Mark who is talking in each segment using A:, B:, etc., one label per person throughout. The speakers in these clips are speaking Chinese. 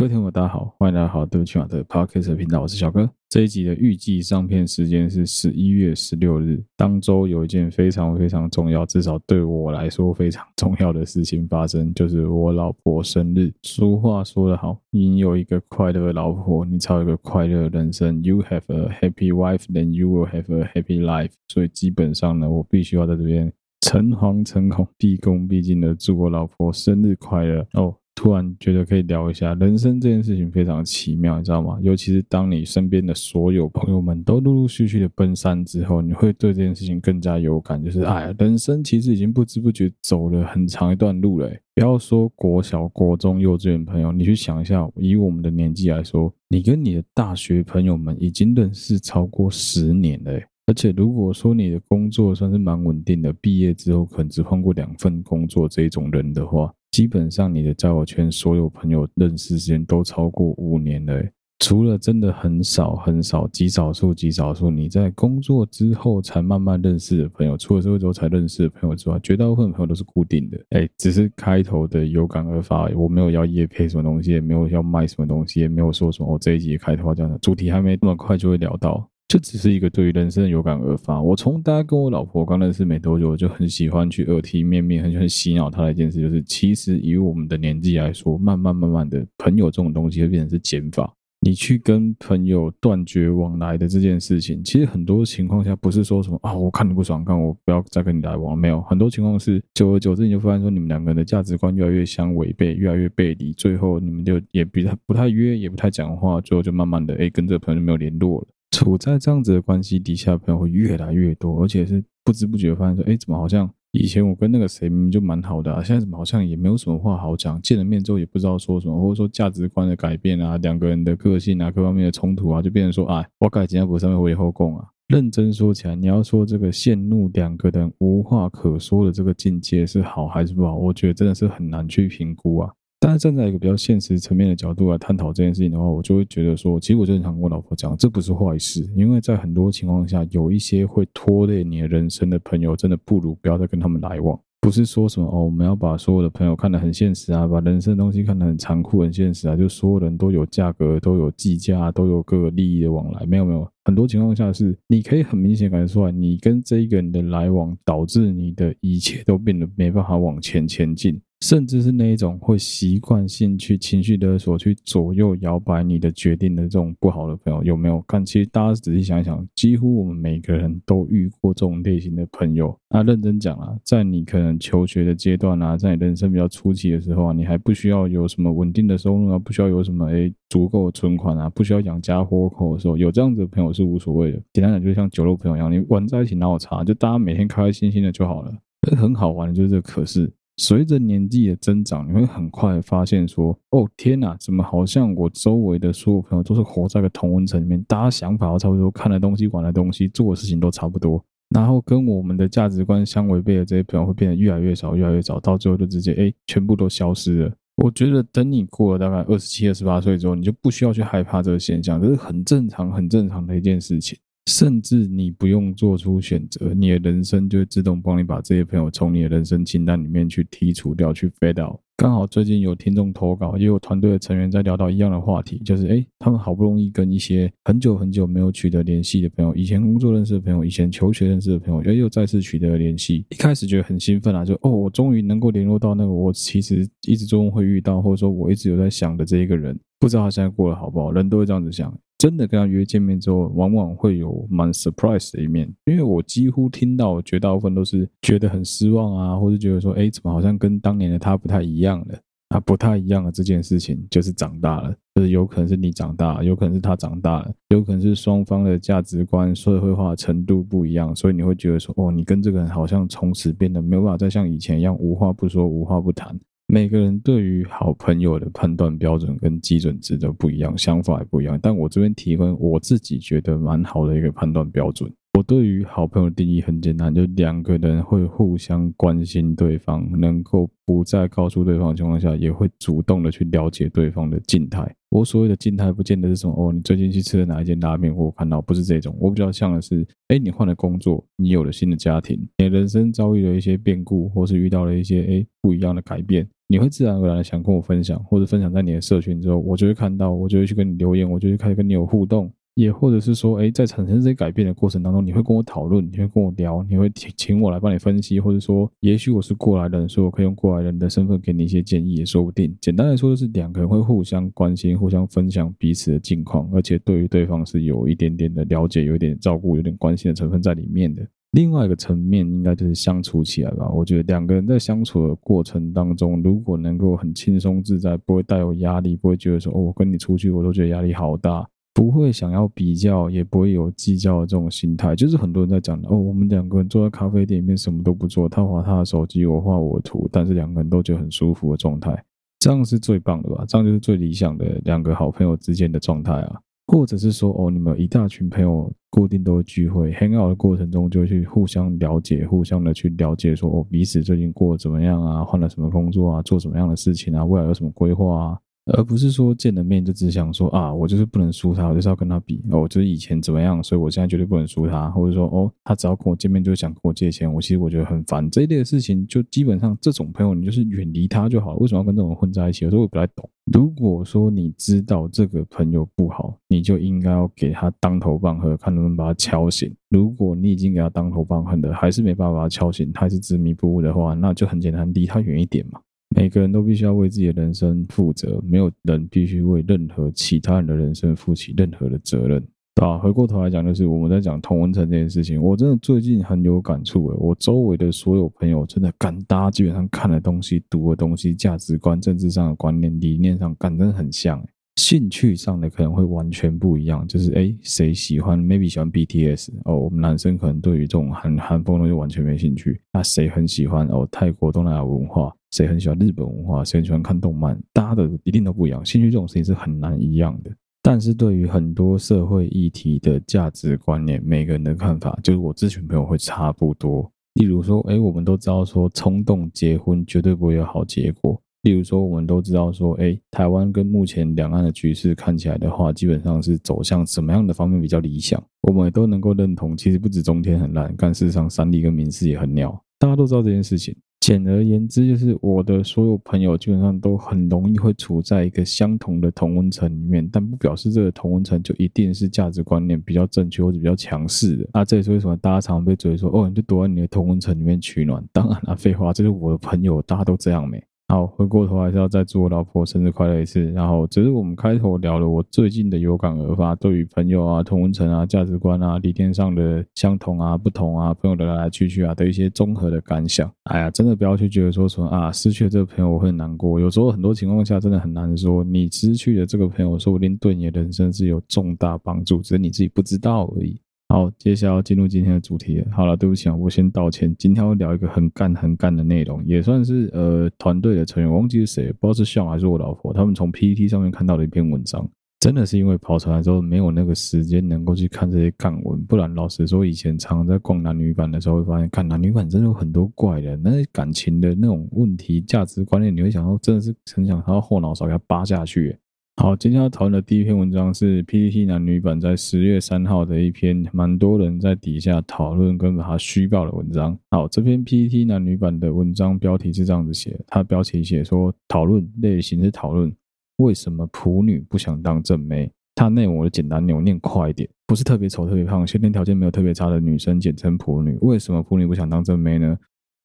A: 各位听众大家好，欢迎来到好对不起马的 Podcast 频道，我是小哥。这一集的预计上片时间是十一月十六日，当周有一件非常非常重要，至少对我来说非常重要的事情发生，就是我老婆生日。俗话说得好，你有一个快乐的老婆，你才有一个快乐的人生。You have a happy wife, then you will have a happy life。所以基本上呢，我必须要在这边诚惶诚恐、毕恭毕敬的祝我老婆生日快乐哦。突然觉得可以聊一下人生这件事情非常奇妙，你知道吗？尤其是当你身边的所有朋友们都陆陆续续的奔三之后，你会对这件事情更加有感。就是哎，人生其实已经不知不觉走了很长一段路了。不要说国小、国中、幼稚园朋友，你去想一下，以我们的年纪来说，你跟你的大学朋友们已经认识超过十年了。而且如果说你的工作算是蛮稳定的，毕业之后可能只换过两份工作这一种人的话。基本上，你的交友圈所有朋友认识时间都超过五年了，除了真的很少很少极少数极少数你在工作之后才慢慢认识的朋友，出了社会之后才认识的朋友之外，绝大部分朋友都是固定的。哎，只是开头的有感而发，我没有要业配什么东西，也没有要卖什么东西，也没有说什么我这一集开头这样的主题还没那么快就会聊到。就只是一个对于人生有感而发。我从大家跟我老婆刚认识没多久，我就很喜欢去耳提面命，很喜欢洗脑她的一件事，就是其实以我们的年纪来说，慢慢慢慢的朋友这种东西会变成是减法。你去跟朋友断绝往来的这件事情，其实很多情况下不是说什么啊，我看你不爽，看我不要再跟你来往。没有，很多情况是久而久之，你就发现说你们两个人的价值观越来越相违背，越来越背离，最后你们就也不太不太约，也不太讲话，最后就慢慢的哎，跟这个朋友就没有联络了。处在这样子的关系底下，朋友会越来越多，而且是不知不觉发现说，哎，怎么好像以前我跟那个谁明明就蛮好的啊，现在怎么好像也没有什么话好讲，见了面之后也不知道说什么，或者说价值观的改变啊，两个人的个性啊，各方面的冲突啊，就变成说，哎，我改今天不上面我以后供啊。认真说起来，你要说这个陷入两个人无话可说的这个境界是好还是不好，我觉得真的是很难去评估啊。但是站在一个比较现实层面的角度来探讨这件事情的话，我就会觉得说，其实我经常跟我老婆讲，这不是坏事，因为在很多情况下，有一些会拖累你的人生的朋友，真的不如不要再跟他们来往。不是说什么哦，我们要把所有的朋友看得很现实啊，把人生的东西看得很残酷、很现实啊，就所有人都有价格、都有计价、都有各个利益的往来。没有没有，很多情况下是你可以很明显感觉出来，你跟这一个人的来往，导致你的一切都变得没办法往前前进。甚至是那一种会习惯性去情绪勒索、去左右摇摆你的决定的这种不好的朋友，有没有？看，其实大家仔细想一想，几乎我们每个人都遇过这种类型的朋友。那认真讲啊，在你可能求学的阶段啊，在你人生比较初期的时候啊，你还不需要有什么稳定的收入啊，不需要有什么诶足够的存款啊，不需要养家活口的时候，有这样子的朋友是无所谓的。简单讲，就像酒肉朋友一样，你玩在一起闹茶，就大家每天开开心心的就好了。很好玩的就是这个，可是。随着年纪的增长，你会很快发现说：“哦，天哪，怎么好像我周围的所有朋友都是活在个同温层里面，大家想法都差不多，看的东西、玩的东西、做的事情都差不多，然后跟我们的价值观相违背的这些朋友会变得越来越少、越来越少，到最后就直接哎，全部都消失了。”我觉得等你过了大概二十七、二十八岁之后，你就不需要去害怕这个现象，这是很正常、很正常的一件事情。甚至你不用做出选择，你的人生就会自动帮你把这些朋友从你的人生清单里面去剔除掉，去 fade out。刚好最近有听众投稿，也有团队的成员在聊到一样的话题，就是诶，他们好不容易跟一些很久很久没有取得联系的朋友，以前工作认识的朋友，以前求学认识的朋友，又再次取得了联系。一开始觉得很兴奋啊，就哦，我终于能够联络到那个我其实一直中会遇到，或者说我一直有在想的这一个人。不知道他现在过得好不好，人都会这样子想。真的跟他约见面之后，往往会有蛮 surprise 的一面，因为我几乎听到绝大部分都是觉得很失望啊，或者觉得说，哎，怎么好像跟当年的他不太一样了？啊，不太一样的这件事情就是长大了，就是有可能是你长大，有可能是他长大了，有可能是双方的价值观、社会化程度不一样，所以你会觉得说，哦，你跟这个人好像从此变得没有办法再像以前一样无话不说、无话不谈。每个人对于好朋友的判断标准跟基准值都不一样，想法也不一样。但我这边提供我自己觉得蛮好的一个判断标准。我对于好朋友的定义很简单，就两个人会互相关心对方，能够不再告诉对方的情况下，也会主动的去了解对方的静态。我所谓的静态，不见得是什么哦，你最近去吃了哪一间拉面，我看到不是这种。我比较像的是，哎，你换了工作，你有了新的家庭，你人生遭遇了一些变故，或是遇到了一些哎不一样的改变，你会自然而然的想跟我分享，或者分享在你的社群之后，我就会看到，我就会去跟你留言，我就会开始跟你有互动。也或者是说，哎，在产生这些改变的过程当中，你会跟我讨论，你会跟我聊，你会请请我来帮你分析，或者说，也许我是过来人，所以我可以用过来人的身份给你一些建议，也说不定。简单来说，就是两个人会互相关心，互相分享彼此的近况，而且对于对方是有一点点的了解，有点照顾，有点关心的成分在里面的。另外一个层面，应该就是相处起来吧。我觉得两个人在相处的过程当中，如果能够很轻松自在，不会带有压力，不会觉得说，哦，我跟你出去，我都觉得压力好大。不会想要比较，也不会有计较的这种心态，就是很多人在讲哦，我们两个人坐在咖啡店里面什么都不做，他划他的手机，我画我的图，但是两个人都觉得很舒服的状态，这样是最棒的吧？这样就是最理想的两个好朋友之间的状态啊。或者是说哦，你们一大群朋友固定都会聚会，hang out 的过程中就去互相了解，互相的去了解说哦，彼此最近过得怎么样啊？换了什么工作啊？做什么样的事情啊？未来有什么规划啊？而不是说见了面就只想说啊，我就是不能输他，我就是要跟他比哦，就是以前怎么样，所以我现在绝对不能输他，或者说哦，他只要跟我见面就想跟我借钱，我其实我觉得很烦这一类的事情，就基本上这种朋友你就是远离他就好了。为什么要跟这种人混在一起？有时候我不太懂。如果说你知道这个朋友不好，你就应该要给他当头棒喝，看能不能把他敲醒。如果你已经给他当头棒喝的，还是没办法把他敲醒，他还是执迷不悟的话，那就很简单，离他远一点嘛。每个人都必须要为自己的人生负责，没有人必须为任何其他人的人生负起任何的责任，对吧？回过头来讲，就是我们在讲同温层这件事情，我真的最近很有感触诶，我周围的所有朋友真的干，大家基本上看的东西、读的东西、价值观、政治上的观念、理念上，干真很像。兴趣上的可能会完全不一样，就是哎，谁喜欢？maybe 喜欢 BTS 哦，我们男生可能对于这种韩韩风的就完全没兴趣。那谁很喜欢哦？泰国东南亚文化？谁很喜欢日本文化？谁很喜欢看动漫？大家的一定都不一样，兴趣这种事情是很难一样的。但是对于很多社会议题的价值观念，每个人的看法，就是我咨询朋友会差不多。例如说，哎，我们都知道说，冲动结婚绝对不会有好结果。例如说，我们都知道说，哎，台湾跟目前两岸的局势看起来的话，基本上是走向什么样的方面比较理想？我们也都能够认同，其实不止中天很烂，但事实上三立跟民视也很鸟，大家都知道这件事情。简而言之，就是我的所有朋友基本上都很容易会处在一个相同的同温层里面，但不表示这个同温层就一定是价值观念比较正确或者比较强势的。那这也是为什么大家常被追说，哦，你就躲在你的同温层里面取暖。当然了，废话，这是我的朋友，大家都这样没。好，回过头还是要再祝我老婆生日快乐一次。然后，只是我们开头聊了我最近的有感而发，对于朋友啊、同温层啊、价值观啊、理念上的相同啊、不同啊、朋友的来来去去啊的一些综合的感想。哎呀，真的不要去觉得说什么啊，失去了这个朋友我会很难过。有时候很多情况下真的很难说，你失去了这个朋友，说不定对你的人生是有重大帮助，只是你自己不知道而已。好，接下来要进入今天的主题。好了，对不起啊，我先道歉。今天要聊一个很干很干的内容，也算是呃团队的成员，我忘记是谁，不知道是笑还是我老婆，他们从 PPT 上面看到的一篇文章。真的是因为跑出来之后没有那个时间能够去看这些干文，不然老实说，以前常常在逛男女版的时候会发现，看男女版真的有很多怪的，那些感情的那种问题、价值观念，你会想到真的是很想他后脑勺给他扒下去。好，今天要讨论的第一篇文章是 PPT 男女版在十月三号的一篇，蛮多人在底下讨论跟把它虚报的文章。好，这篇 PPT 男女版的文章标题是这样子写，它标题写说讨论类型是讨论为什么普女不想当正妹。它内容我就简单念，我念快一点，不是特别丑特别胖，先天条件没有特别差的女生简称普女。为什么普女不想当正妹呢？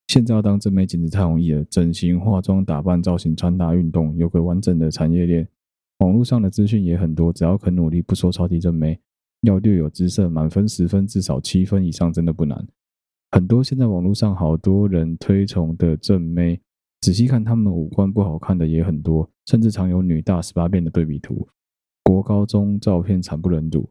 A: 现在要当正妹简直太容易了，整形、化妆、打扮、造型、穿搭、运动，有个完整的产业链。网络上的资讯也很多，只要肯努力，不说超级正妹，要略有姿色，满分十分至少七分以上，真的不难。很多现在网络上好多人推崇的正妹，仔细看他们五官不好看的也很多，甚至常有女大十八变的对比图。国高中照片惨不忍睹，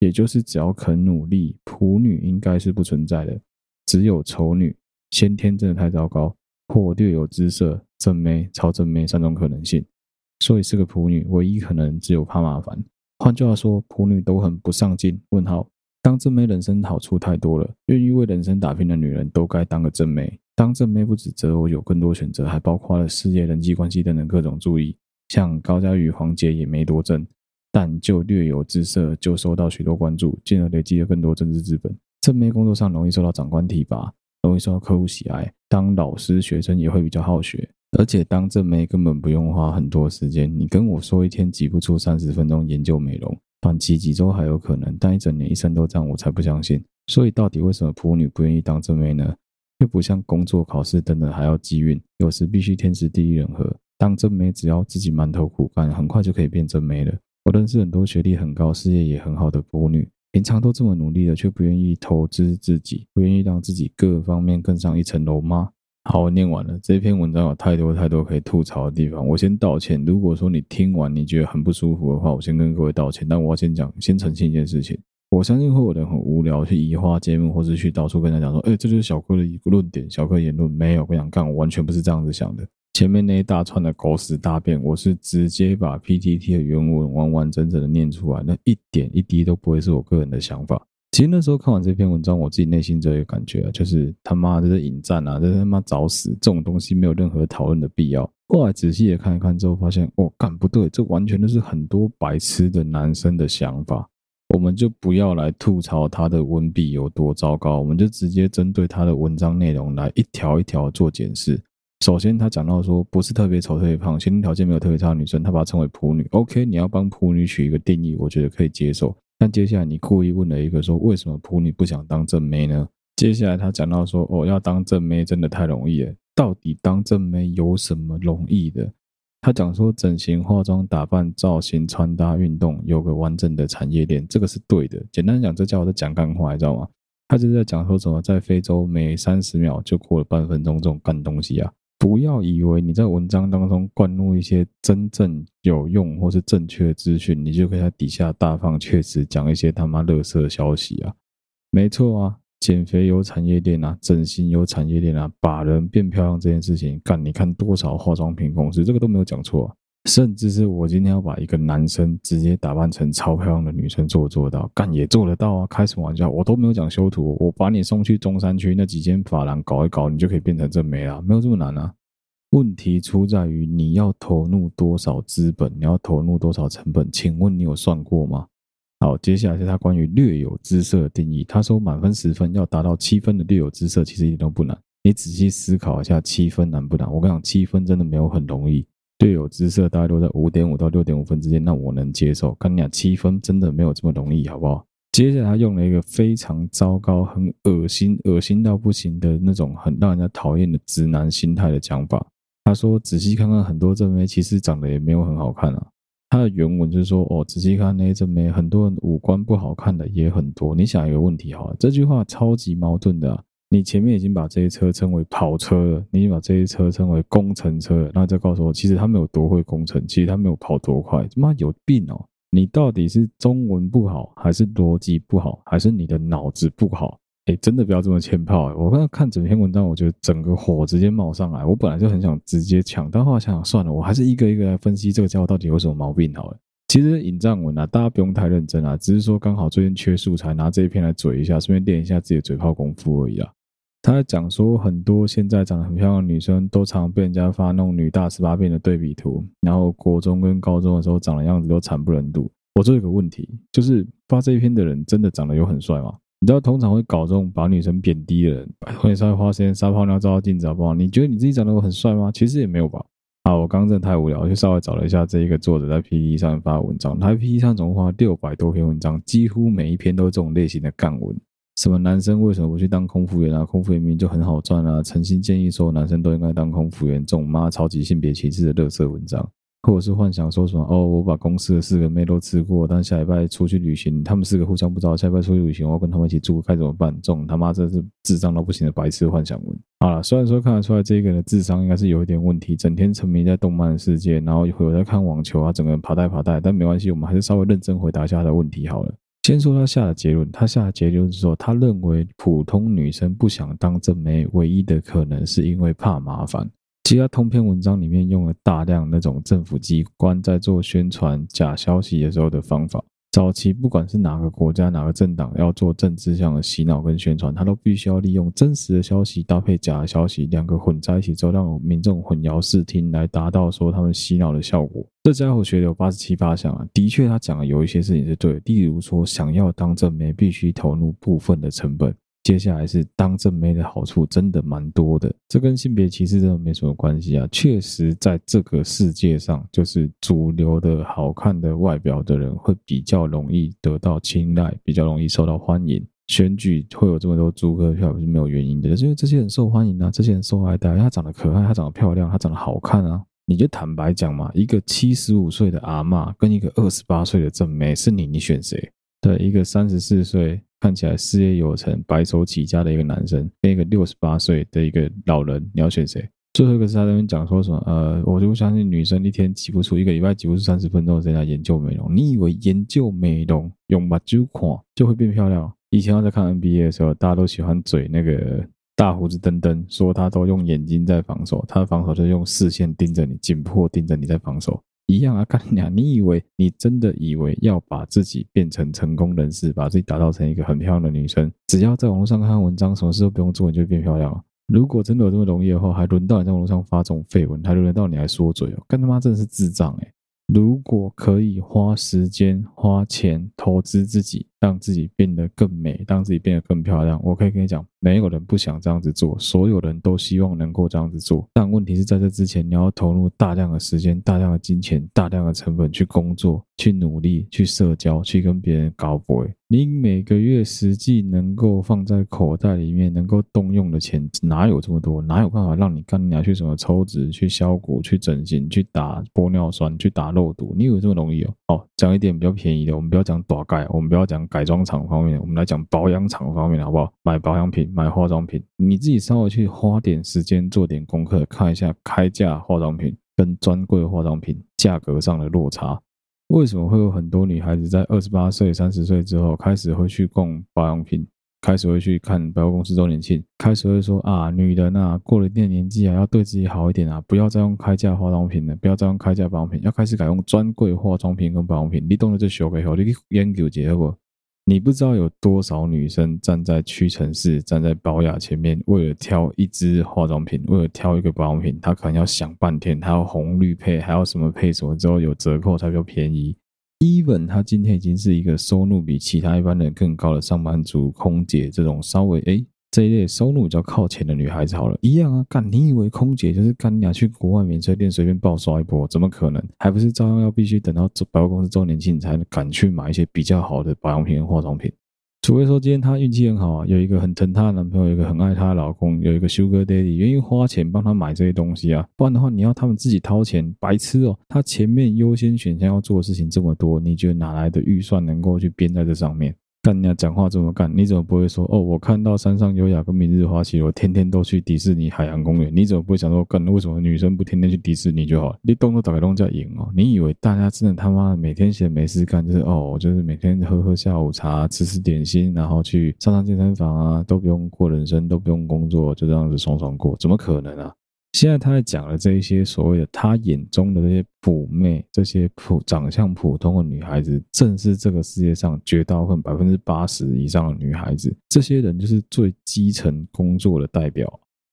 A: 也就是只要肯努力，普女应该是不存在的，只有丑女，先天真的太糟糕，或略有姿色，正妹、超正妹三种可能性。所以是个普女，唯一可能只有怕麻烦。换句话说，普女都很不上进。问号，当正妹人生好处太多了，愿意为人生打拼的女人都该当个正妹。当正妹不止择偶有更多选择，还包括了事业、人际关系等等各种注意。像高佳宇、黄杰也没多正，但就略有姿色，就受到许多关注，进而累积了更多政治资本。正妹工作上容易受到长官提拔，容易受到客户喜爱，当老师学生也会比较好学。而且当正妹根本不用花很多时间，你跟我说一天挤不出三十分钟研究美容，短期几周还有可能，但一整年一生都这样，我才不相信。所以到底为什么普女不愿意当正妹呢？又不像工作、考试等等还要机运，有时必须天时地利人和。当正妹只要自己埋头苦干，很快就可以变正妹了。我认识很多学历很高、事业也很好的普女，平常都这么努力了，却不愿意投资自己，不愿意让自己各方面更上一层楼吗？好，我念完了。这篇文章有太多太多可以吐槽的地方，我先道歉。如果说你听完你觉得很不舒服的话，我先跟各位道歉。但我要先讲，先澄清一件事情。我相信会有人很无聊去移花接木，或者去到处跟他讲说：“哎、这就是小哥的一个论点，小哥言论没有。”不想干，我完全不是这样子想的。前面那一大串的狗屎大便，我是直接把 PTT 的原文完完整整的念出来，那一点一滴都不会是我个人的想法。其实那时候看完这篇文章，我自己内心就有感觉啊，就是他妈这是引战啊，这是他妈找死！这种东西没有任何讨论的必要。后来仔细的看一看之后，发现哦，干不对，这完全都是很多白痴的男生的想法。我们就不要来吐槽他的文笔有多糟糕，我们就直接针对他的文章内容来一条一条做检视。首先，他讲到说，不是特别丑、特别胖，先天条件没有特别差的女生，他把她称为普女。OK，你要帮普女取一个定义，我觉得可以接受。但接下来你故意问了一个说，为什么普女不想当正妹呢？接下来他讲到说，哦，要当正妹真的太容易了。到底当正妹有什么容易的？他讲说，整形、化妆、打扮、造型、穿搭、运动，有个完整的产业链，这个是对的。简单讲，这叫我在讲干话，你知道吗？他就是在讲说什么，在非洲每三十秒就过了半分钟这种干东西啊！不要以为你在文章当中灌入一些真正有用或是正确的资讯，你就可以在底下大放厥词讲一些他妈垃圾消息啊！没错啊。减肥有产业链啊，整形有产业链啊，把人变漂亮这件事情，干你看多少化妆品公司，这个都没有讲错啊。甚至是我今天要把一个男生直接打扮成超漂亮的女生做做到，干也做得到啊。开什么玩笑，我都没有讲修图，我把你送去中山区那几间发廊搞一搞，你就可以变成正妹了，没有这么难啊。问题出在于你要投入多少资本，你要投入多少成本？请问你有算过吗？好，接下来是他关于略有姿色的定义。他说，满分十分要达到七分的略有姿色，其实一点都不难。你仔细思考一下，七分难不难？我跟你讲，七分真的没有很容易。队友姿色大概都在五点五到六点五分之间，那我能接受。跟你讲，七分真的没有这么容易，好不好？接下来他用了一个非常糟糕、很恶心、恶心到不行的那种很让人家讨厌的直男心态的讲法。他说，仔细看看，很多正妹其实长得也没有很好看啊。他的原文就是说：“哦，仔细看那些正妹，很多人五官不好看的也很多。你想一个问题哈，这句话超级矛盾的。你前面已经把这些车称为跑车了，你已经把这些车称为工程车了，那再告诉我，其实他们有多会工程，其实他们有跑多快，他妈有病哦！你到底是中文不好，还是逻辑不好，还是你的脑子不好？”哎，真的不要这么欠炮！我刚刚看整篇文章，我觉得整个火直接冒上来。我本来就很想直接抢，但后来想想算了，我还是一个一个来分析这个家伙到底有什么毛病好了。其实引战文啊，大家不用太认真啊，只是说刚好最近缺素材，拿这一篇来嘴一下，顺便练一下自己的嘴炮功夫而已啊。他在讲说，很多现在长得很漂亮的女生，都常被人家发那种女大十八变的对比图，然后国中跟高中的时候长的样子都惨不忍睹。我这有个问题，就是发这一篇的人真的长得有很帅吗？你知道通常会搞这种把女生贬低的人，会稍微花时间撒泡尿照照镜子好不好？你觉得你自己长得很帅吗？其实也没有吧。好，我刚刚真的太无聊，就稍微找了一下这一个作者在 PPT 上发的文章，他在 PTT 上总共发了六百多篇文章，几乎每一篇都是这种类型的干文。什么男生为什么不去当空服员啊？空服员明明就很好赚啊！诚心建议所有男生都应该当空服员，这种妈超级性别歧视的垃圾文章。或者是幻想说什么哦，我把公司的四个妹都吃过，但下礼拜出去旅行，他们四个互相不知道，下礼拜出去旅行，我要跟他们一起住，该怎么办？这种他妈真是智障到不行的白痴幻想文。好了，虽然说看得出来这个人的智商应该是有一点问题，整天沉迷在动漫世界，然后一会儿在看网球啊，整个人爬带爬带，但没关系，我们还是稍微认真回答一下他的问题好了。先说他下的结论，他下的结论是说，他认为普通女生不想当正妹，唯一的可能是因为怕麻烦。其实他通篇文章里面用了大量那种政府机关在做宣传假消息的时候的方法，早期不管是哪个国家哪个政党要做政治上的洗脑跟宣传，他都必须要利用真实的消息搭配假的消息，两个混在一起之后，让民众混淆视听，来达到说他们洗脑的效果。这家伙学的有八十七八项啊，的确他讲的有一些事情是对的，例如说想要当政媒，必须投入部分的成本。接下来是当正妹的好处真的蛮多的，这跟性别歧视真的没什么关系啊。确实，在这个世界上，就是主流的好看的外表的人会比较容易得到青睐，比较容易受到欢迎。选举会有这么多猪哥票是没有原因的，就是因为这些人受欢迎啊，这些人受爱戴，他长得可爱，他长得漂亮，他长得好看啊。你就坦白讲嘛，一个七十五岁的阿嬷跟一个二十八岁的正妹，是你，你选谁？对，一个三十四岁。看起来事业有成、白手起家的一个男生，跟一个六十八岁的一个老人，你要选谁？最后一个是他在那边讲说什么？呃，我就不相信女生一天挤不出一个礼拜挤不出三十分钟的时间来研究美容。你以为研究美容用目睭看就会变漂亮？以前我在看 NBA 的时候，大家都喜欢嘴那个大胡子登登，说他都用眼睛在防守，他的防守就是用视线盯着你，紧迫盯着你在防守。一样啊，干娘！你以为你真的以为要把自己变成成功人士，把自己打造成一个很漂亮的女生，只要在网络上看看文章，什么事都不用做，你就变漂亮了？如果真的有这么容易的话，还轮到你在网络上发这种废文，还轮到你来说嘴哦？干他妈真的是智障诶、如果可以花时间、花钱投资自己，让自己变得更美，让自己变得更漂亮，我可以跟你讲，没有人不想这样子做，所有人都希望能够这样子做。但问题是在这之前，你要投入大量的时间、大量的金钱、大量的成本去工作、去努力、去社交、去跟别人搞 boy。你每个月实际能够放在口袋里面能够动用的钱哪有这么多？哪有办法让你干你去什么抽脂、去削骨、去整形、去打玻尿酸、去打肉毒？你以为这么容易哦？好，讲一点比较便宜的，我们不要讲大盖，我们不要讲改装厂方面，我们来讲保养厂方面，好不好？买保养品、买化妆品，你自己稍微去花点时间做点功课，看一下开价化妆品跟专柜化妆品价格上的落差。为什么会有很多女孩子在二十八岁、三十岁之后开始会去逛保养品，开始会去看百货公司周年庆，开始会说啊，女人啊，过了一定年纪啊，要对自己好一点啊，不要再用开价化妆品了，不要再用开价保养品，要开始改用专柜化妆品跟保养品。你懂得这学给后，你去研究一下好不？你不知道有多少女生站在屈臣氏、站在宝雅前面，为了挑一支化妆品，为了挑一个保养品，她可能要想半天，还要红绿配，还要什么配什么之后有折扣才比较便宜。Even 她今天已经是一个收入比其他一般人更高的上班族、空姐这种稍微诶这一类收入比较靠前的女孩子好了，一样啊，干你以为空姐就是干你俩去国外免税店随便暴刷一波？怎么可能？还不是照样要必须等到百货公司周年庆才敢去买一些比较好的保养品跟化妆品？除非说今天她运气很好啊，有一个很疼她的男朋友，有一个很爱她的老公，有一个 Sugar Daddy 愿意花钱帮她买这些东西啊，不然的话你要他们自己掏钱，白痴哦！她前面优先选项要做的事情这么多，你觉得哪来的预算能够去编在这上面？干人家讲话这么干，你怎么不会说哦？我看到山上优雅跟明日花綺罗天天都去迪士尼海洋公园，你怎么不会想说干？为什么女生不天天去迪士尼就好了？你动作打开动叫赢哦！你以为大家真的他妈每天闲没事干，就是哦，就是每天喝喝下午茶，吃吃点心，然后去上上健身房啊，都不用过人生，都不用工作，就这样子爽爽过？怎么可能啊？现在他在讲的这一些所谓的他眼中的这些普妹，这些普长相普通的女孩子，正是这个世界上绝大部分百分之八十以上的女孩子。这些人就是最基层工作的代表。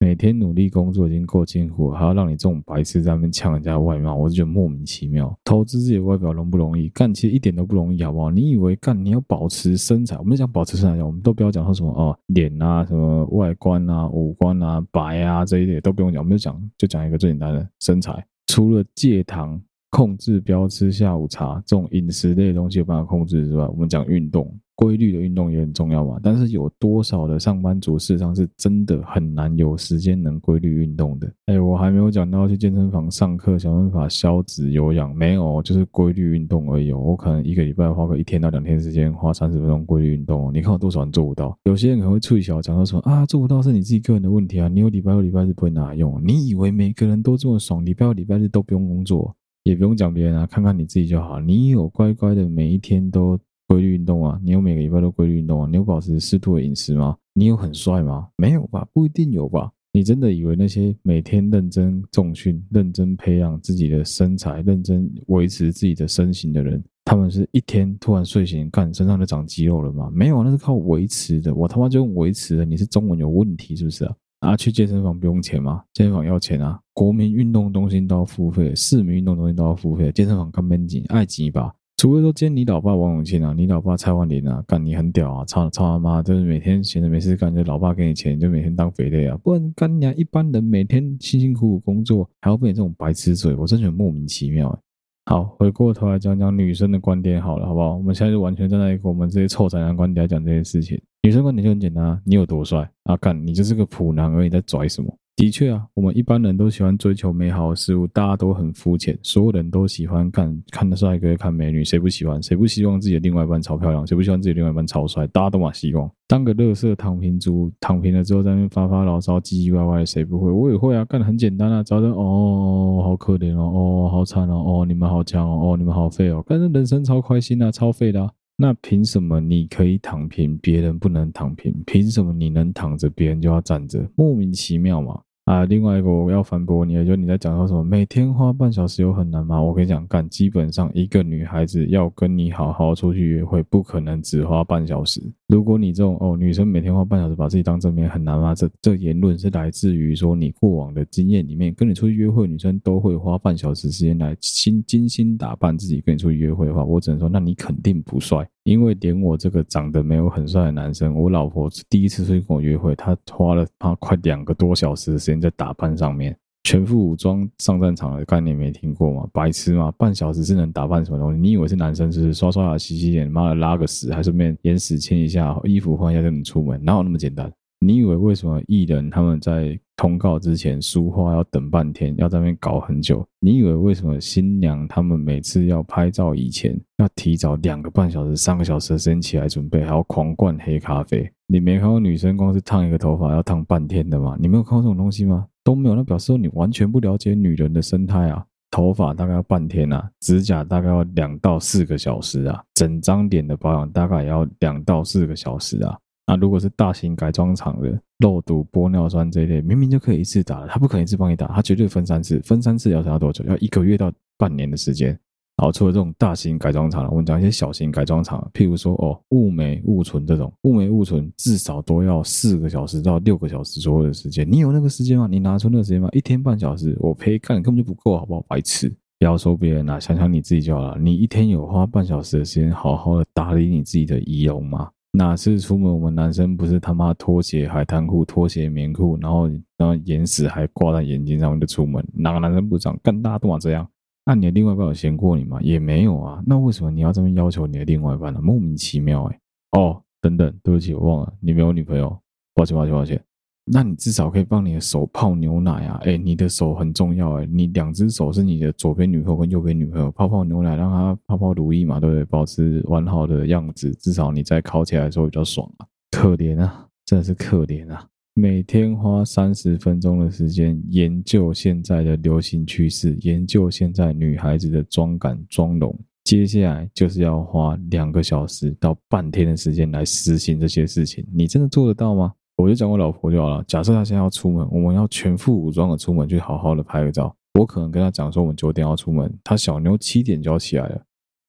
A: 每天努力工作已经够辛苦，还要让你这种白痴在那边呛人家外貌，我就觉得莫名其妙。投资自己的外表容不容易？干，其实一点都不容易，好不好？你以为干你要保持身材？我们讲保持身材，我们都不要讲说什么哦，脸啊，什么外观啊，五官啊，白啊这一点都不用讲，我们就讲就讲一个最简单的身材，除了戒糖。控制不要吃下午茶这种饮食类的东西有办法控制之外，我们讲运动，规律的运动也很重要嘛。但是有多少的上班族事实上是真的很难有时间能规律运动的？哎，我还没有讲到去健身房上课，想办法消脂有氧，没有，就是规律运动而已。我可能一个礼拜花个一天到两天时间，花三十分钟规律运动。你看我多少人做不到？有些人可能会吹小讲说什么啊，做不到是你自己个人的问题啊，你有礼拜六礼拜日不会拿来用。你以为每个人都这么爽？礼拜六礼拜日都不用工作？也不用讲别人啊，看看你自己就好。你有乖乖的每一天都规律运动啊？你有每个礼拜都规律运动啊？你有保持适度的饮食吗？你有很帅吗？没有吧？不一定有吧？你真的以为那些每天认真重训、认真培养自己的身材、认真维持自己的身形的人，他们是一天突然睡醒，干身上就长肌肉了吗？没有，那是靠维持的。我他妈就用维持的，你是中文有问题是不是啊？啊，去健身房不用钱吗？健身房要钱啊！国民运动中心都要付费，市民运动中心都要付费，健身房干闷紧，爱挤吧。除非说今天你老爸王永庆啊，你老爸蔡万林啊，干你很屌啊，操操他妈，就是每天闲着没事干，就老爸给你钱，就每天当肥类啊。不然干你啊，一般人每天辛辛苦苦工作，还要被你这种白痴嘴，我真觉得莫名其妙欸。好，回过头来讲讲女生的观点好了，好不好？我们现在就完全站在一个我们这些臭宅男观点来讲这些事情。女生观点就很简单啊，你有多帅啊？干，你就是个普男而已，在拽什么？的确啊，我们一般人都喜欢追求美好的事物，大家都很肤浅，所有人都喜欢看看的帅哥、看美女，谁不喜欢？谁不希望自己的另外一半超漂亮？谁不希望自己的另外一半超帅？大家都嘛希望当个乐色躺平族，躺平了之后在那边发发牢骚、唧唧歪歪，谁不会？我也会啊，干得很简单啊，找人哦，好可怜哦，哦，好惨哦，哦，你们好强哦，哦，你们好废哦，但是人生超开心啊，超废的啊。那凭什么你可以躺平，别人不能躺平？凭什么你能躺着，别人就要站着？莫名其妙嘛！啊，另外一个我要反驳你，就你在讲到什么每天花半小时有很难吗？我跟你讲，干，基本上一个女孩子要跟你好好出去约会，不可能只花半小时。如果你这种哦，女生每天花半小时把自己当正面很难吗？这这言论是来自于说你过往的经验里面，跟你出去约会，女生都会花半小时时间来精精心打扮自己跟你出去约会的话，我只能说，那你肯定不帅。因为连我这个长得没有很帅的男生，我老婆第一次出去跟我约会，她花了她快两个多小时的时间在打扮上面，全副武装上战场的概念没听过吗？白痴吗？半小时是能打扮什么东西？你以为是男生是不是刷刷牙、洗洗脸，妈的拉个屎，还顺便眼屎清一下，衣服换一下就能出门？哪有那么简单？你以为为什么艺人他们在通告之前梳化要等半天，要在那边搞很久？你以为为什么新娘他们每次要拍照以前要提早两个半小时、三个小时的时间起来准备，还要狂灌黑咖啡？你没看过女生光是烫一个头发要烫半天的吗？你没有看过这种东西吗？都没有，那表示说你完全不了解女人的生态啊！头发大概要半天啊，指甲大概要两到四个小时啊，整张脸的保养大概也要两到四个小时啊。那如果是大型改装厂的肉毒、玻尿酸这一类，明明就可以一次打的，他不可能一次帮你打，他绝对分三次，分三次要要多久？要一个月到半年的时间。然后，除了这种大型改装厂，我们讲一些小型改装厂，譬如说哦，雾眉雾唇这种，雾眉雾唇至少都要四个小时到六个小时左右的时间。你有那个时间吗？你拿出那个时间吗？一天半小时，我陪看根本就不够，好不好？白痴！不要说别人啦，想想你自己就好了。你一天有花半小时的时间，好好的打理你自己的仪容吗？哪次出门，我们男生不是他妈拖鞋、海滩裤、拖鞋、棉裤，然后然后眼屎还挂在眼睛上面就出门？哪个男生不这样？干大家都嘛这样？那你的另外一半有嫌过你吗？也没有啊。那为什么你要这么要求你的另外一半呢？莫名其妙哎、哦，等等，对不起，我忘了，你没有女朋友，抱歉，抱歉，抱歉。那你至少可以帮你的手泡牛奶啊！哎，你的手很重要哎，你两只手是你的左边女朋友跟右边女朋友，泡泡牛奶，让她泡泡乳液嘛，对不对？保持完好的样子，至少你在烤起来的时候比较爽啊！可怜啊，真的是可怜啊！每天花三十分钟的时间研究现在的流行趋势，研究现在女孩子的妆感妆容，接下来就是要花两个小时到半天的时间来实行这些事情，你真的做得到吗？我就讲我老婆就好了。假设她现在要出门，我们要全副武装的出门，去好好的拍个照。我可能跟她讲说，我们九点要出门，她小妞七点就要起来了，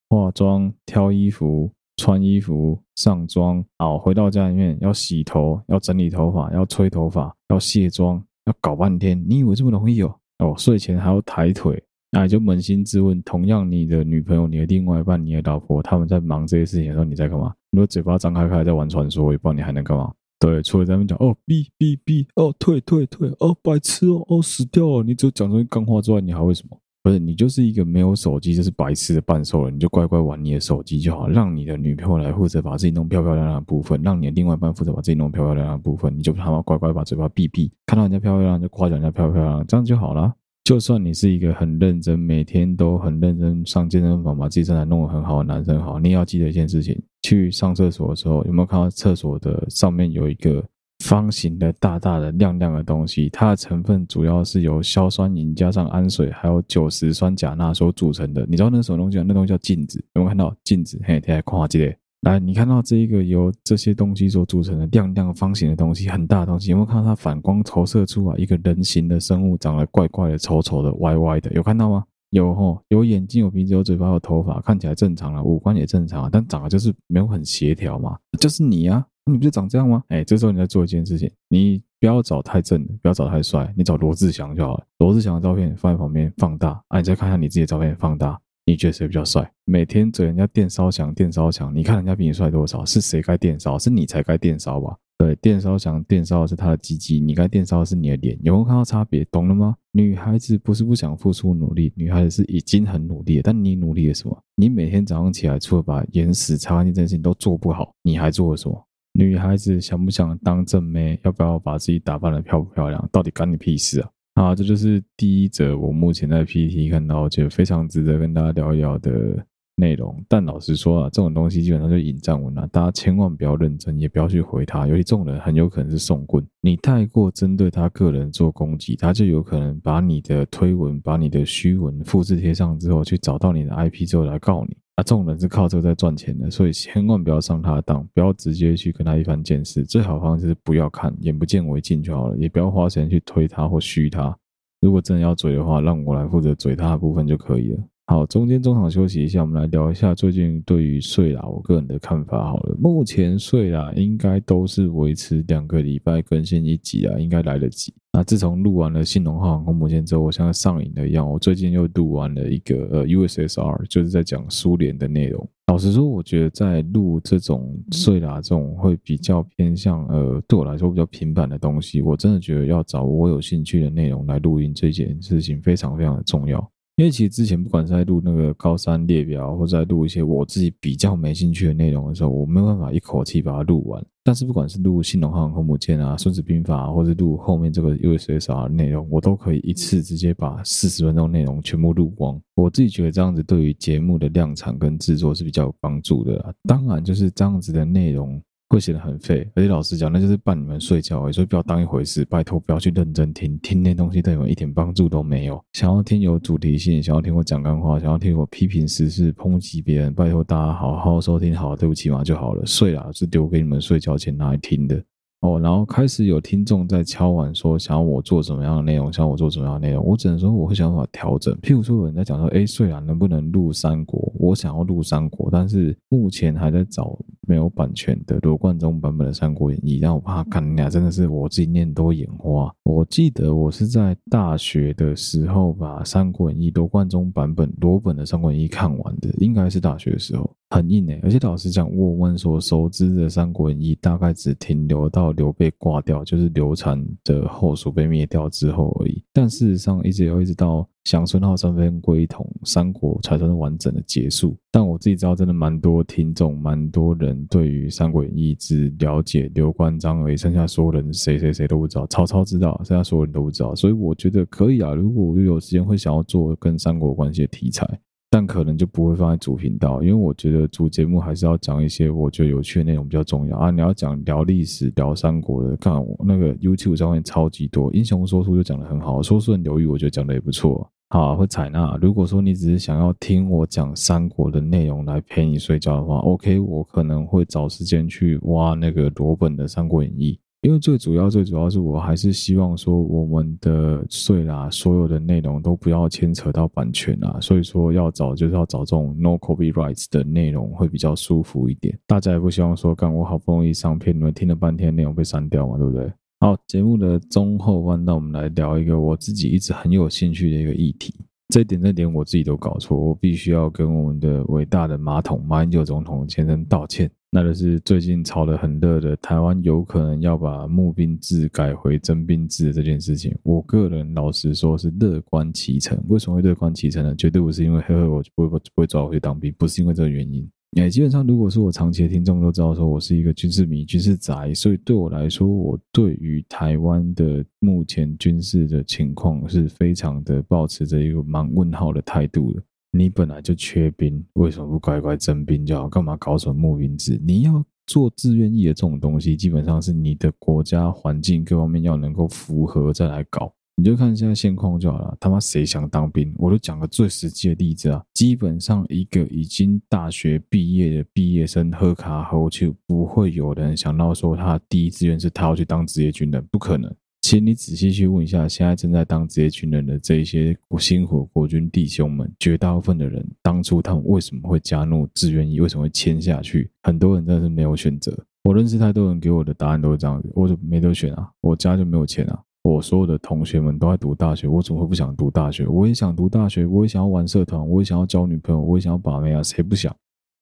A: 化妆、挑衣服、穿衣服、上妆。好，回到家里面要洗头、要整理头发、要吹头发、要卸妆，要搞半天。你以为这么容易哦？哦，睡前还要抬腿，那你就扪心自问：同样，你的女朋友、你的另外一半、你的老婆，他们在忙这些事情的时候，你在干嘛？如果嘴巴张开开在玩传说，也不知道你还能干嘛？对，除了咱们讲哦，哔哔哔，哦，退退退，哦，白痴哦，哦，死掉了。你只有讲这些干话之外，你还会什么？不是你就是一个没有手机就是白痴的半兽人，你就乖乖玩你的手机就好，让你的女朋友来负责把自己弄漂漂亮亮的部分，让你的另外一半负责把自己弄漂漂亮亮的部分，你就他妈乖乖把嘴巴闭闭，看到人家漂漂亮亮就夸奖人家漂漂亮亮，这样就好了。就算你是一个很认真，每天都很认真上健身房，把自己身材弄得很好的男生，好，你也要记得一件事情。去上厕所的时候，有没有看到厕所的上面有一个方形的大大的亮亮的东西？它的成分主要是由硝酸银加上氨水，还有酒石酸钾钠所组成的。你知道那是什么东西吗？那东西叫镜子。有没有看到镜子？嘿，大家看这个。来，你看到这一个由这些东西所组成的亮亮方形的东西，很大的东西，有没有看到它反光投射出来一个人形的生物，长得怪怪的、丑丑的、歪歪的？有看到吗？有吼，有眼睛，有鼻子，有嘴巴，有头发，看起来正常了，五官也正常啊，但长得就是没有很协调嘛，就是你啊，你不就长这样吗？哎，这时候你在做一件事情，你不要找太正的，不要找太帅，你找罗志祥就好了。罗志祥的照片放在旁边放大，啊，你再看看你自己的照片放大，你觉得谁比较帅？每天嘴人家电烧墙，电烧墙，你看人家比你帅多少？是谁该电烧？是你才该电烧吧？对，电烧墙，电烧的是他的鸡鸡，你该电烧的是你的脸，有没有看到差别？懂了吗？女孩子不是不想付出努力，女孩子是已经很努力了，但你努力了什么？你每天早上起来，除了把眼屎擦干净这件事情都做不好，你还做了什么？女孩子想不想当正妹？要不要把自己打扮得漂不漂亮？到底干你屁事啊？啊，这就是第一则我目前在 PTT 看到，觉得非常值得跟大家聊一聊的。内容，但老实说啊，这种东西基本上就引战文啊，大家千万不要认真，也不要去回他，尤其这种人很有可能是送棍。你太过针对他个人做攻击，他就有可能把你的推文、把你的虚文复制贴上之后，去找到你的 IP 之后来告你。啊，这种人是靠这个在赚钱的，所以千万不要上他的当，不要直接去跟他一番见识。最好方式是不要看，眼不见为净就好了，也不要花钱去推他或虚他。如果真的要嘴的话，让我来负责嘴他的部分就可以了。好，中间中场休息一下，我们来聊一下最近对于税啦，我个人的看法。好了，目前税啦应该都是维持两个礼拜更新一集啊，应该来得及。那自从录完了新农号航空母舰之后，我像上瘾的一样，我最近又录完了一个呃 USSR，就是在讲苏联的内容。老实说，我觉得在录这种税啦这种会比较偏向呃对我来说比较平板的东西，我真的觉得要找我有兴趣的内容来录音这件事情非常非常的重要。因为其实之前不管是在录那个高山列表，或者在录一些我自己比较没兴趣的内容的时候，我没有办法一口气把它录完。但是不管是录信浓号航空母舰啊、孙子兵法啊，或者录后面这个 USSR 内容，我都可以一次直接把四十分钟内容全部录光。我自己觉得这样子对于节目的量产跟制作是比较有帮助的。当然就是这样子的内容。会显得很废，而且老实讲，那就是伴你们睡觉而已，所以不要当一回事，拜托不要去认真听，听那东西对你们一点帮助都没有。想要听有主题性，想要听我讲干话，想要听我批评时事、抨击别人，拜托大家好好收听，好，对不起嘛就好了，睡啦是丢给你们睡觉前拿来听的。哦，然后开始有听众在敲碗说，想要我做什么样的内容，想要我做什么样的内容，我只能说我会想办法调整。譬如说有人在讲说，哎，虽然能不能录三国，我想要录三国，但是目前还在找没有版权的罗贯中版本的《三国演义》，让我怕看你俩真的是我自己念多眼花。我记得我是在大学的时候把《三国演义》罗贯中版本罗本的《三国演义》看完的，应该是大学的时候。很硬诶、而且老实讲，我们所熟知的《三国演义》大概只停留到刘备挂掉，就是刘禅的后蜀被灭掉之后而已。但事实上，一直要一直到降孙浩三分归统，三国才算是完整的结束。但我自己知道，真的蛮多听众，蛮多人对于《三国演义》只了解刘关张而已，剩下所有人谁谁谁都不知道。曹操知道，剩下所有人都不知道。所以我觉得可以啊，如果我有时间，会想要做跟三国关系的题材。但可能就不会放在主频道，因为我觉得主节目还是要讲一些我觉得有趣的内容比较重要啊。你要讲聊历史、聊三国的，看我那个 YouTube 上面超级多，英雄说书就讲得很好，说书人刘裕我觉得讲得也不错，好，会采纳。如果说你只是想要听我讲三国的内容来陪你睡觉的话，OK，我可能会找时间去挖那个罗本的《三国演义》。因为最主要、最主要是我还是希望说，我们的税啦，所有的内容都不要牵扯到版权啊，所以说要找就是要找这种 no copyrights 的内容会比较舒服一点。大家也不希望说，干我好不容易上片，你们听了半天内容被删掉嘛，对不对？好，节目的中后半，那我们来聊一个我自己一直很有兴趣的一个议题。这一点、这点我自己都搞错，我必须要跟我们的伟大的马桶马英九总统先生道歉。那就是最近炒得很热的台湾有可能要把募兵制改回征兵制这件事情，我个人老实说是乐观其成。为什么会乐观其成呢？绝对不是因为呵呵我不会不会抓我去当兵，不是因为这个原因。哎，基本上如果是我长期的听众都知道说我是一个军事迷、军事宅，所以对我来说，我对于台湾的目前军事的情况是非常的抱持着一个蛮问号的态度的。你本来就缺兵，为什么不乖乖征兵就好？干嘛搞什么募兵制？你要做志愿役的这种东西，基本上是你的国家环境各方面要能够符合再来搞。你就看现在现况就好了。他妈谁想当兵？我都讲个最实际的例子啊，基本上一个已经大学毕业的毕业生喝卡后就不会有人想到说他第一志愿是他要去当职业军人，不可能。其实你仔细去问一下，现在正在当职业军人的这一些辛苦国军弟兄们，绝大部分的人当初他们为什么会加入志愿役，为什么会签下去？很多人真的是没有选择。我认识太多人给我的答案都是这样子，我就没得选啊，我家就没有钱啊。我所有的同学们都在读大学，我怎么会不想读大学？我也想读大学，我也想要玩社团，我也想要交女朋友，我也想要把妹啊，谁不想？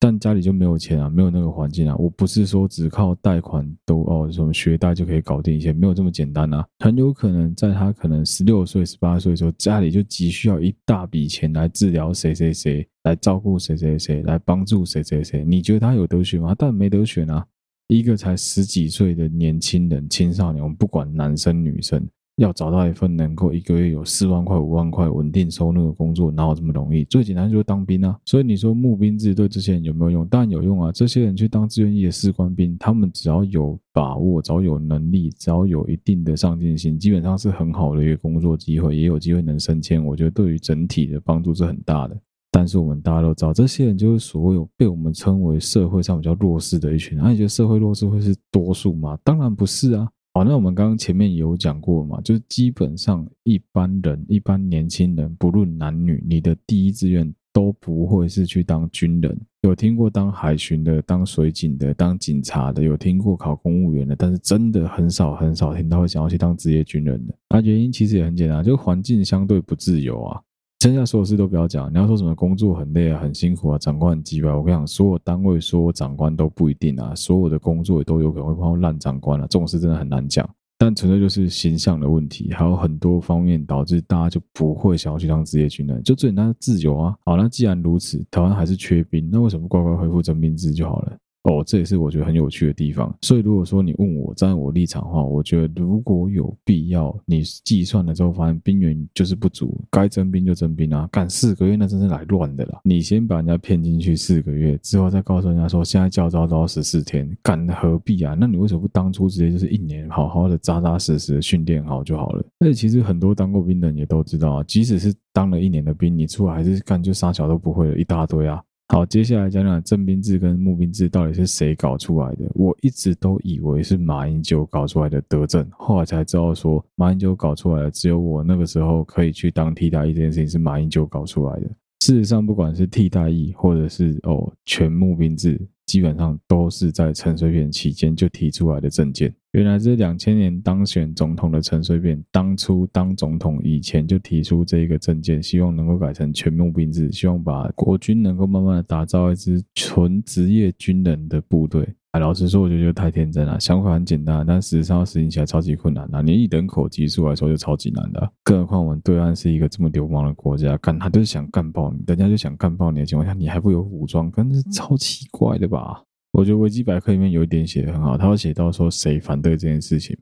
A: 但家里就没有钱啊，没有那个环境啊。我不是说只靠贷款都哦什么学贷就可以搞定一切，没有这么简单啊。很有可能在他可能十六岁、十八岁的时候，家里就急需要一大笔钱来治疗谁谁谁，来照顾谁谁谁，来帮助谁谁谁。你觉得他有得选吗？但没得选啊。一个才十几岁的年轻人、青少年，我们不管男生女生，要找到一份能够一个月有四万块、五万块稳定收入的工作，哪有这么容易？最简单就是当兵啊！所以你说募兵制对这些人有没有用？当然有用啊！这些人去当志愿役的士官兵，他们只要有把握，只要有能力，只要有一定的上进心，基本上是很好的一个工作机会，也有机会能升迁。我觉得对于整体的帮助是很大的。但是我们大家都知道，这些人就是所有被我们称为社会上比较弱势的一群。那你觉得社会弱势会是多数吗？当然不是啊。好，那我们刚刚前面有讲过嘛，就是基本上一般人、一般年轻人，不论男女，你的第一志愿都不会是去当军人。有听过当海巡的、当水警的、当警察的，有听过考公务员的，但是真的很少很少听到会想要去当职业军人的。那原因其实也很简单，就环境相对不自由啊。剩下所有事都不要讲，你要说什么工作很累啊、很辛苦啊、长官很机掰，我跟你讲，所有单位、所有长官都不一定啊，所有的工作也都有可能会碰到烂长官啊，这种事真的很难讲。但纯粹就是形象的问题，还有很多方面导致大家就不会想要去当职业军人，就最简单的自由啊。好，那既然如此，台湾还是缺兵，那为什么乖乖恢复征兵制就好了？哦，这也是我觉得很有趣的地方。所以如果说你问我站在我立场的话，我觉得如果有必要，你计算了之后发现兵源就是不足，该征兵就征兵啊！干四个月那真是来乱的啦！你先把人家骗进去四个月之后，再告诉人家说现在教招都要十四天，干何必啊？那你为什么不当初直接就是一年好好的扎扎实实的训练好就好了？而且其实很多当过兵的人也都知道啊，即使是当了一年的兵，你出来还是干就啥小都不会了一大堆啊。好，接下来讲讲征兵制跟募兵制到底是谁搞出来的？我一直都以为是马英九搞出来的德政，后来才知道说马英九搞出来的，只有我那个时候可以去当替代役这件事情是马英九搞出来的。事实上，不管是替代役或者是哦全募兵制。基本上都是在陈水扁期间就提出来的政见。原来这两千年当选总统的陈水扁，当初当总统以前就提出这一个政见，希望能够改成全募兵制，希望把国军能够慢慢的打造一支纯职业军人的部队。哎，老实说，我就觉得太天真了。想法很简单，但实际上实行起来超级困难的。你以人口基数来说，就超级难的。更何况我们对岸是一个这么流氓的国家，干他就是想干爆你，人家就想干爆你的情况下，你还不有武装，可能是超奇怪的吧？我觉得维基百科里面有一点写的很好，他会写到说谁反对这件事情，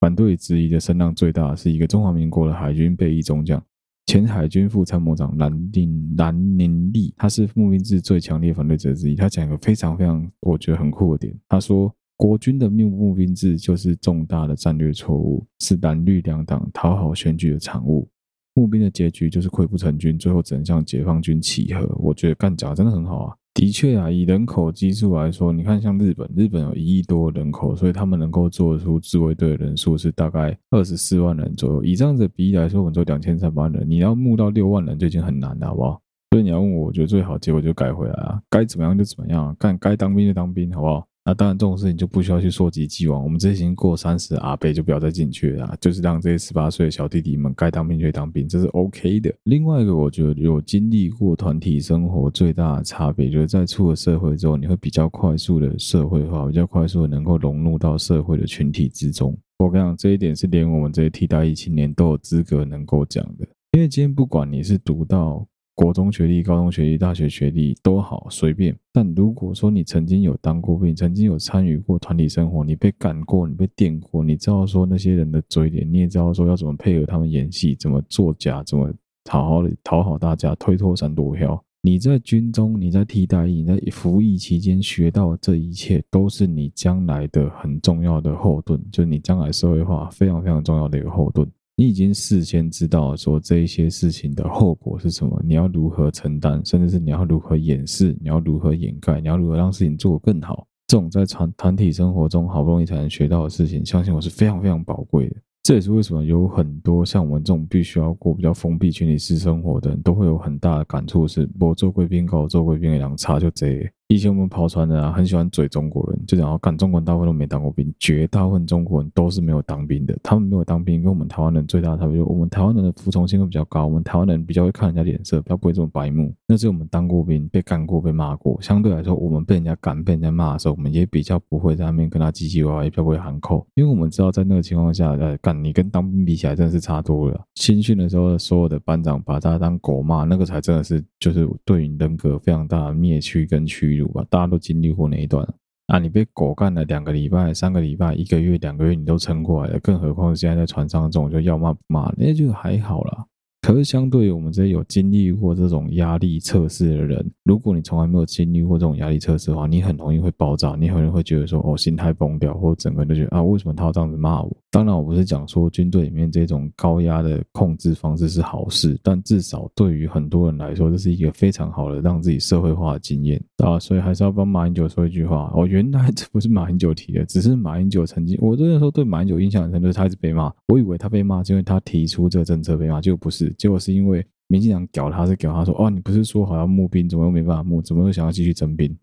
A: 反对质疑的声浪最大是一个中华民国的海军备役中将。前海军副参谋长蓝宁蓝宁立，他是募兵制最强烈反对者之一。他讲一个非常非常我觉得很酷的点，他说国军的募募兵制就是重大的战略错误，是蓝绿两党讨好选举的产物。募兵的结局就是溃不成军，最后只能向解放军乞和。我觉得干讲真的很好啊。的确啊，以人口基数来说，你看像日本，日本有一亿多人口，所以他们能够做出自卫队的人数是大概二十四万人左右。以这样子比例来说，我们做两千三百万人，你要募到六万人就已经很难了，好不好？所以你要问我，我觉得最好结果就改回来啊，该怎么样就怎么样，干该当兵就当兵，好不好？那当然，这种事情就不需要去溯及既往。我们这些已经过三十阿伯就不要再进去了，就是让这些十八岁的小弟弟们该当兵就当兵，这是 OK 的。另外一个，我觉得有经历过团体生活最大的差别，就是在出了社会之后，你会比较快速的社会化，比较快速的能够融入到社会的群体之中。我跟你讲，这一点是连我们这些替代役青年都有资格能够讲的，因为今天不管你是读到。国中学历、高中学历、大学学历都好，随便。但如果说你曾经有当过兵，曾经有参与过团体生活，你被赶过，你被电过，你知道说那些人的嘴脸，你也知道说要怎么配合他们演戏，怎么作假，怎么好好讨好大家，推脱闪躲票。你在军中，你在替代役，你在服役期间学到这一切，都是你将来的很重要的后盾，就是你将来社会化非常非常重要的一个后盾。你已经事先知道说这一些事情的后果是什么，你要如何承担，甚至是你要如何掩饰，你要如何掩盖，你要如何让事情做得更好。这种在团团体生活中好不容易才能学到的事情，相信我是非常非常宝贵的。这也是为什么有很多像我们这种必须要过比较封闭群体式生活的人，都会有很大的感触是：我做贵宾狗，做贵宾的两差就这。以前我们跑船的啊，很喜欢嘴中国人，就讲要干中国人大部分都没当过兵，绝大部分中国人都是没有当兵的。他们没有当兵，跟我们台湾人最大的差别就是，我们台湾人的服从性会比较高，我们台湾人比较会看人家脸色，比较不会这么白目。那是我们当过兵，被干过，被骂过，相对来说，我们被人家干、被人家骂的时候，我们也比较不会在那边跟他唧唧歪歪，也比较不会喊扣，因为我们知道在那个情况下，呃，干你跟当兵比起来，真的是差多了。新训的时候，所有的班长把他当狗骂，那个才真的是就是对你人格非常大的灭区跟屈辱吧，大家都经历过那一段啊！你被狗干了两个礼拜、三个礼拜、一个月、两个月，你都撑过来了，更何况现在在船上这种就要骂不骂，那就还好啦。可是，相对于我们这些有经历过这种压力测试的人，如果你从来没有经历过这种压力测试的话，你很容易会爆炸，你很容易会觉得说，哦，心态崩掉，或者整个人就觉得啊，为什么他要这样子骂我？当然，我不是讲说军队里面这种高压的控制方式是好事，但至少对于很多人来说，这是一个非常好的让自己社会化的经验啊。所以，还是要帮马英九说一句话：哦，原来这不是马英九提的，只是马英九曾经，我那时候对马英九印象很深，就是他一直被骂，我以为他被骂是因为他提出这个政策被骂，结果不是。结果是因为民进党屌他，是屌他说：“哦，你不是说好要募兵，怎么又没办法募？怎么又想要继续征兵？”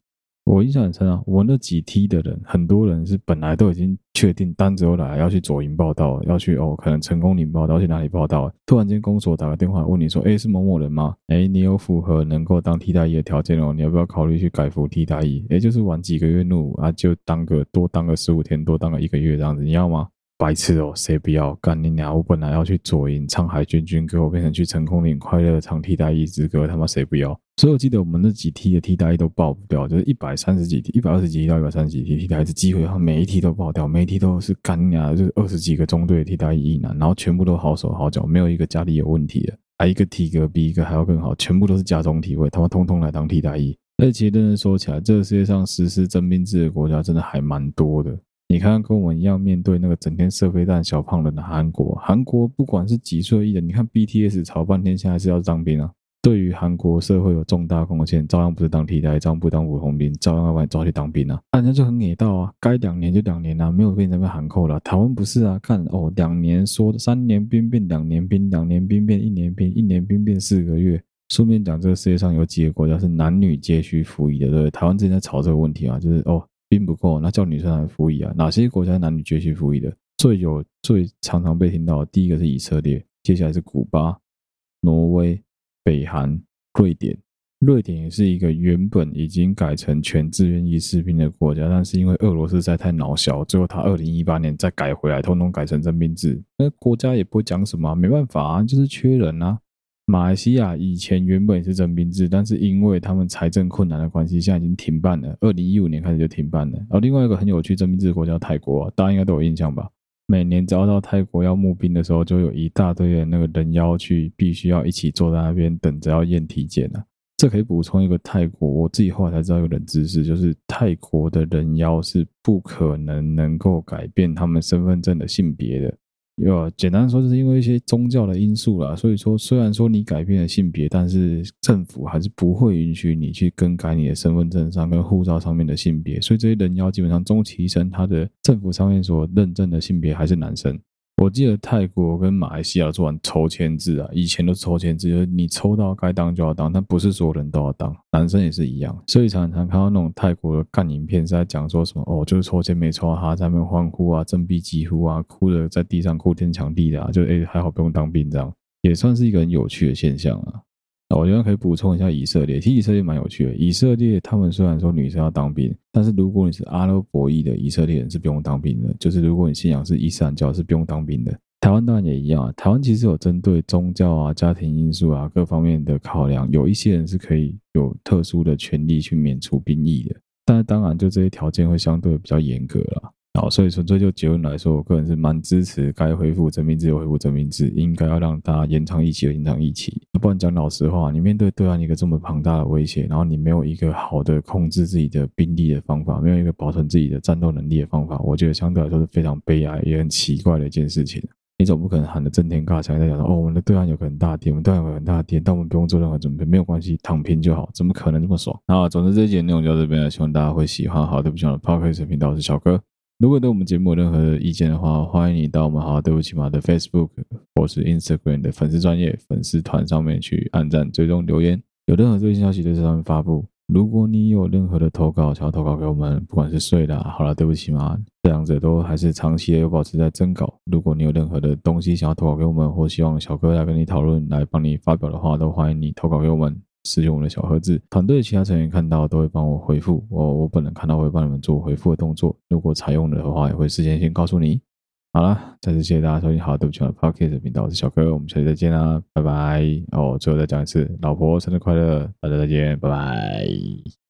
A: 我印象很深啊，我那几梯的人，很多人是本来都已经确定单子又来要去左营报道，要去哦，可能成功领报道，去哪里报到？突然间公所打个电话问你说：“哎，是某某人吗？哎，你有符合能够当替代役的条件哦，你要不要考虑去改服替代役？哎，就是晚几个月入啊，就当个多当个十五天，多当个一个月这样子，你要吗？”白痴哦，谁不要干你娘！我本来要去左营唱海军军歌，我变成去成功岭快乐唱替代役之歌，他妈谁不要？所以我记得我们那几梯的替代役都爆不掉，就是一百三十几梯、一百二十几梯到一百三十几梯替代役，机会的话每一梯都爆掉，每一梯都是干你娘，就是二十几个中队的替代役役男，然后全部都好手好脚，没有一个家里有问题的，还一个体格比一个还要更好，全部都是家中体位，他妈通通来当替代役。而且其实认真说起来，这个世界上实施征兵制的国家真的还蛮多的。你看，跟我们一样面对那个整天射飞弹小胖人的韩国，韩国不管是几岁艺人，你看 BTS 吵半天，现在是要当兵啊。对于韩国社会有重大贡献，照样不是当替代，照样不当普通兵，照样要把你抓去当兵啊。人家就很给道啊，该两年就两年啊，没有被你那边喊扣了。台湾不是啊，看哦，两年说三年兵变两年兵，两年兵变一年兵，一年兵变四个月。顺便讲，这个世界上有几个国家是男女皆需服役的，对不对？台湾之前在吵这个问题啊，就是哦。兵不够，那叫女生来服役啊？哪些国家男女皆需服役的？最有最常常被听到的，第一个是以色列，接下来是古巴、挪威、北韩、瑞典。瑞典也是一个原本已经改成全志愿役士兵的国家，但是因为俄罗斯实在太恼小，最后他二零一八年再改回来，通通改成征兵制。那国家也不会讲什么，没办法啊，就是缺人啊。马来西亚以前原本也是征兵制，但是因为他们财政困难的关系，现在已经停办了。二零一五年开始就停办了。然后另外一个很有趣征兵制的国家泰国，大家应该都有印象吧？每年只要到泰国要募兵的时候，就有一大堆的那个人妖去，必须要一起坐在那边等着要验体检呢。这可以补充一个泰国，我自己后来才知道一个冷知识，就是泰国的人妖是不可能能够改变他们身份证的性别的。有简单说，就是因为一些宗教的因素啦。所以说，虽然说你改变了性别，但是政府还是不会允许你去更改你的身份证上跟护照上面的性别。所以这些人妖基本上终其一生，他的政府上面所认证的性别还是男生。我记得泰国跟马来西亚做完抽签制啊，以前都抽签制，就是你抽到该当就要当，但不是所有人都要当，男生也是一样。所以常常看到那种泰国的干影片是在讲说什么哦，就是抽签没抽到他，在那边欢呼啊，振臂疾呼啊，哭着在地上哭天抢地的啊，就诶、欸、还好不用当兵这样，也算是一个很有趣的现象啊。我觉得可以补充一下以色列，其实以色列蛮有趣的。以色列他们虽然说女生要当兵，但是如果你是阿拉伯裔的以色列人是不用当兵的，就是如果你信仰是伊斯兰教是不用当兵的。台湾当然也一样啊，台湾其实有针对宗教啊、家庭因素啊各方面的考量，有一些人是可以有特殊的权利去免除兵役的，但是当然就这些条件会相对比较严格了。好，所以纯粹就结论来说，我个人是蛮支持该恢复征兵制就恢复征兵制，应该要让大家延长一期延长一期。不然讲老实话，你面对对岸一个这么庞大的威胁，然后你没有一个好的控制自己的兵力的方法，没有一个保存自己的战斗能力的方法，我觉得相对来说是非常悲哀也很奇怪的一件事情。你总不可能喊得震天嘎响在讲说，哦，我们的对岸有个很大的敌，我们对岸有个很大的敌，但我们不用做任何准备，没有关系，躺平就好，怎么可能这么爽？那总之这一节内容就到这边了，希望大家会喜欢。好，对不起，我的 Podcast 频道我是小哥。如果对我们节目有任何的意见的话，欢迎你到我们好对不起嘛的 Facebook 或是 Instagram 的粉丝专业粉丝团上面去按赞、追踪、留言，有任何最新消息在这上面发布。如果你有任何的投稿想要投稿给我们，不管是睡啦，好啦，对不起嘛，这两者都还是长期的有保持在征稿。如果你有任何的东西想要投稿给我们，或希望小哥来跟你讨论、来帮你发表的话，都欢迎你投稿给我们。使用我的小盒子，团队其他成员看到都会帮我回复。我我本人看到会帮你们做回复的动作。如果采用了的话，也会事先先告诉你。好了，再次谢谢大家收听好对不起我的 Podcast 频道，我是小哥，我们下期再见啦，拜拜。哦，最后再讲一次，老婆生日快乐，大家再见，拜拜。